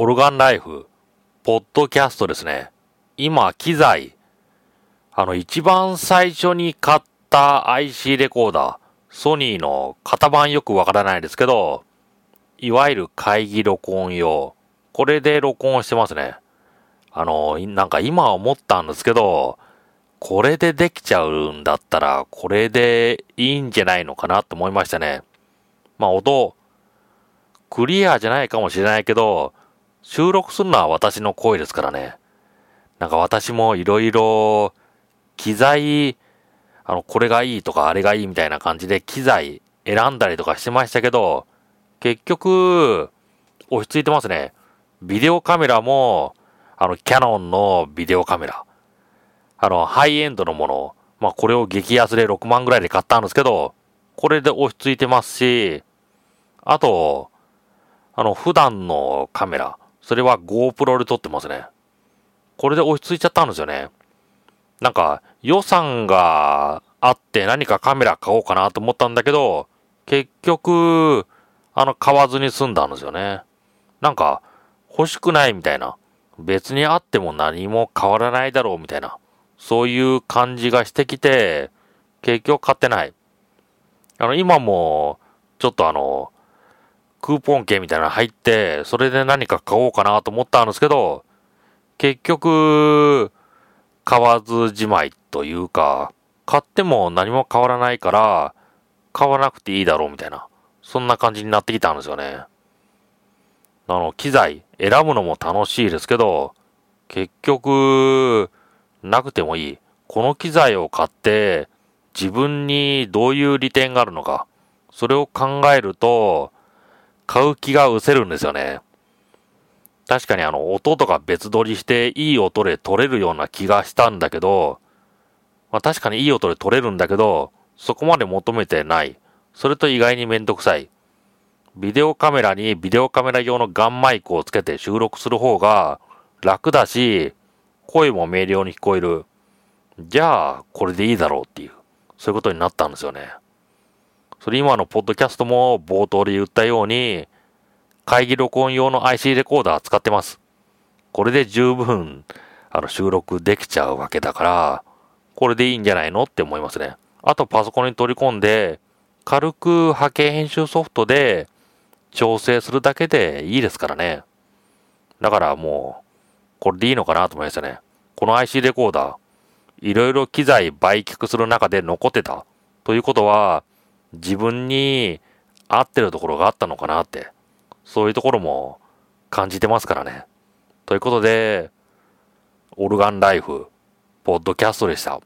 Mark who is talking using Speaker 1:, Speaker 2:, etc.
Speaker 1: オルガンライフ、ポッドキャストですね。今、機材、あの、一番最初に買った IC レコーダー、ソニーの型番よくわからないですけど、いわゆる会議録音用、これで録音してますね。あの、なんか今思ったんですけど、これでできちゃうんだったら、これでいいんじゃないのかなと思いましたね。まあ音、クリアじゃないかもしれないけど、収録するのは私の声ですからね。なんか私もいろいろ機材、あの、これがいいとかあれがいいみたいな感じで機材選んだりとかしてましたけど、結局、落ち着いてますね。ビデオカメラも、あの、キャノンのビデオカメラ。あの、ハイエンドのもの。まあ、これを激安で6万ぐらいで買ったんですけど、これで落ち着いてますし、あと、あの、普段のカメラ。それは GoPro で撮ってますね。これで落ち着いちゃったんですよね。なんか、予算があって何かカメラ買おうかなと思ったんだけど、結局、あの、買わずに済んだんですよね。なんか、欲しくないみたいな。別にあっても何も変わらないだろうみたいな。そういう感じがしてきて、結局買ってない。あの、今も、ちょっとあの、クーポン券みたいなの入って、それで何か買おうかなと思ったんですけど、結局、買わずじまいというか、買っても何も変わらないから、買わなくていいだろうみたいな、そんな感じになってきたんですよね。あの、機材選ぶのも楽しいですけど、結局、なくてもいい。この機材を買って、自分にどういう利点があるのか、それを考えると、買う気が失せるんですよね。確かにあの、音とか別撮りしていい音で撮れるような気がしたんだけど、まあ確かにいい音で撮れるんだけど、そこまで求めてない。それと意外にめんどくさい。ビデオカメラにビデオカメラ用のガンマイクをつけて収録する方が楽だし、声も明瞭に聞こえる。じゃあ、これでいいだろうっていう、そういうことになったんですよね。それ今のポッドキャストも冒頭で言ったように、会議録音用の IC レコーダー使ってます。これで十分、あの、収録できちゃうわけだから、これでいいんじゃないのって思いますね。あとパソコンに取り込んで、軽く波形編集ソフトで調整するだけでいいですからね。だからもう、これでいいのかなと思いましたね。この IC レコーダー、いろいろ機材売却する中で残ってた。ということは、自分に合ってるところがあったのかなってそういうところも感じてますからね。ということで、オルガンライフ、ポッドキャストでした。